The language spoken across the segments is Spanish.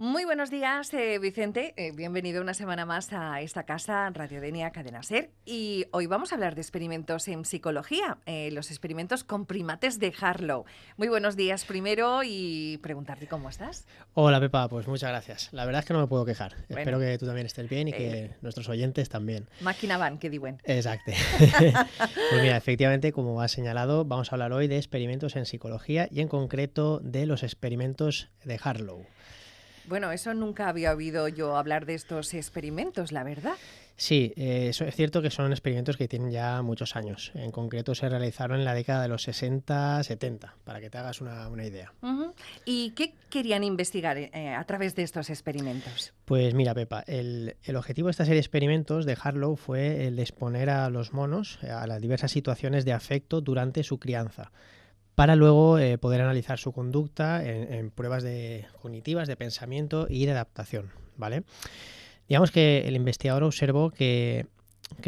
Muy buenos días, eh, Vicente. Eh, bienvenido una semana más a esta casa, Radio Denia Cadena Ser. Y hoy vamos a hablar de experimentos en psicología, eh, los experimentos con primates de Harlow. Muy buenos días primero y preguntarte cómo estás. Hola, Pepa, pues muchas gracias. La verdad es que no me puedo quejar. Espero que tú también estés bien y que nuestros oyentes también. Máquina van, que diuen. Exacto. pues mira, efectivamente, como has señalado, vamos a hablar hoy de experimentos en psicología y en concreto de los experimentos de Harlow. Bueno, eso nunca había oído yo hablar de estos experimentos, la verdad. Sí, eh, es cierto que son experimentos que tienen ya muchos años. En concreto se realizaron en la década de los 60-70, para que te hagas una, idea. ¿Y qué querían investigar eh, a través de estos experimentos? Pues mira, Pepa, el, el, objetivo de esta serie de experimentos de Harlow fue el de exponer a los monos a las diversas situaciones de afecto durante su crianza para luego eh, poder analizar su conducta en, pruebas de, cognitivas, de pensamiento y de adaptación. ¿vale? Digamos que el investigador observó que,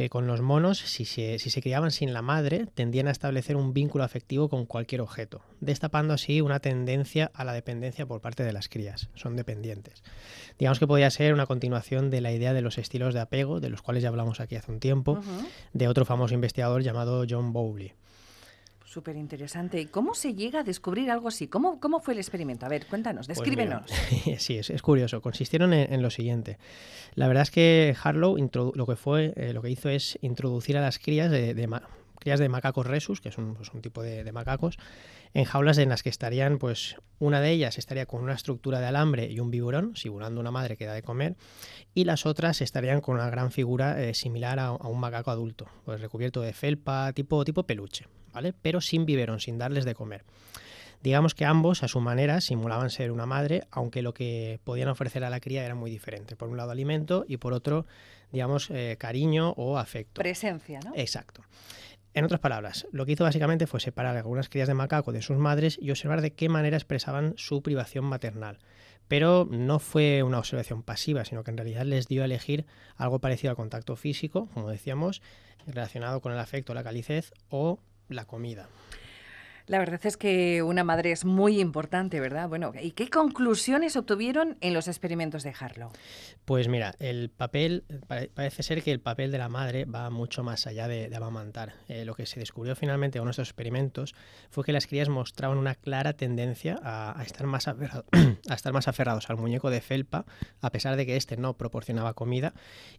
con los monos, si se, si se, criaban sin la madre, tendían a establecer un vínculo afectivo con cualquier objeto, destapando así una tendencia a la dependencia por parte de las crías. Son dependientes. Digamos que podía ser una continuación de la idea de los estilos de apego, de los cuales ya hablamos aquí hace un tiempo, de otro famoso investigador llamado John Bowley. Súper interesante. ¿Y cómo se llega a descubrir algo así? ¿Cómo, cómo fue el experimento? A ver, cuéntanos, pues descríbenos. sí, es, curioso. Consistieron en, lo siguiente. La verdad es que Harlow lo que fue, eh, lo que hizo es introducir a las crías de, crías de macacos resus, que es un, pues, tipo de, macacos, en jaulas en las que estarían, pues, una de ellas estaría con una estructura de alambre y un biberón, simulando una madre que da de comer, y las otras estarían con una gran figura eh, similar a, a, un macaco adulto, pues recubierto de felpa, tipo, tipo peluche. Pero sin biberón, sin darles de comer. Digamos que ambos, a su manera, simulaban ser una madre, aunque lo que podían ofrecer a la cría era muy diferente. Por un lado, alimento y por otro, digamos, eh, cariño o afecto. Presencia, ¿no? Exacto. En otras palabras, lo que hizo básicamente fue separar algunas crías de macaco de sus madres y observar de qué manera expresaban su privación maternal. Pero no fue una observación pasiva, sino que en realidad les dio a elegir algo parecido al contacto físico, como decíamos, relacionado con el afecto, la calicez o la comida. La verdad es que una madre es muy importante, ¿verdad? Bueno, ¿y qué conclusiones obtuvieron en los experimentos de Harlow? Pues mira, el papel, parece ser que el papel de la madre va mucho más allá de, amamantar. Eh, lo que se descubrió finalmente con estos experimentos fue que las crías mostraban una clara tendencia a, estar más a estar más aferrados al muñeco de felpa, a pesar de que éste no proporcionaba comida,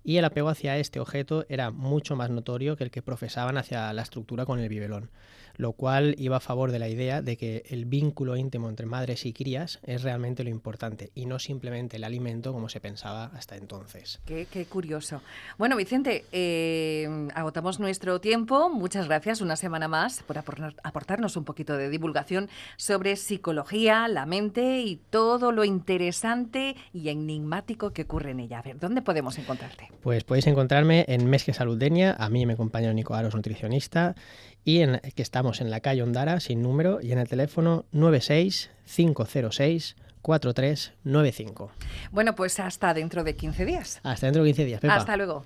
y el apego hacia este objeto era mucho más notorio que el que profesaban hacia la estructura con el bibelón, lo cual iba a favor de la idea de que el vínculo íntimo entre madres y crías es realmente lo importante y no simplemente el alimento como se pensaba hasta entonces. Qué, curioso. Bueno, Vicente, eh, agotamos nuestro tiempo. Muchas gracias una semana más por aportarnos un poquito de divulgación sobre psicología, la mente y todo lo interesante y enigmático que ocurre en ella. A ver, ¿dónde podemos encontrarte? Pues podéis encontrarme en Mesque Saludenia. A mí me acompaña Nico Aros, nutricionista, y en, que estamos en la calle Ondara, sin número, y en el teléfono 96506 4395. Bueno, pues hasta dentro de 15 días. Hasta dentro de 15 días. Pepa. Hasta luego.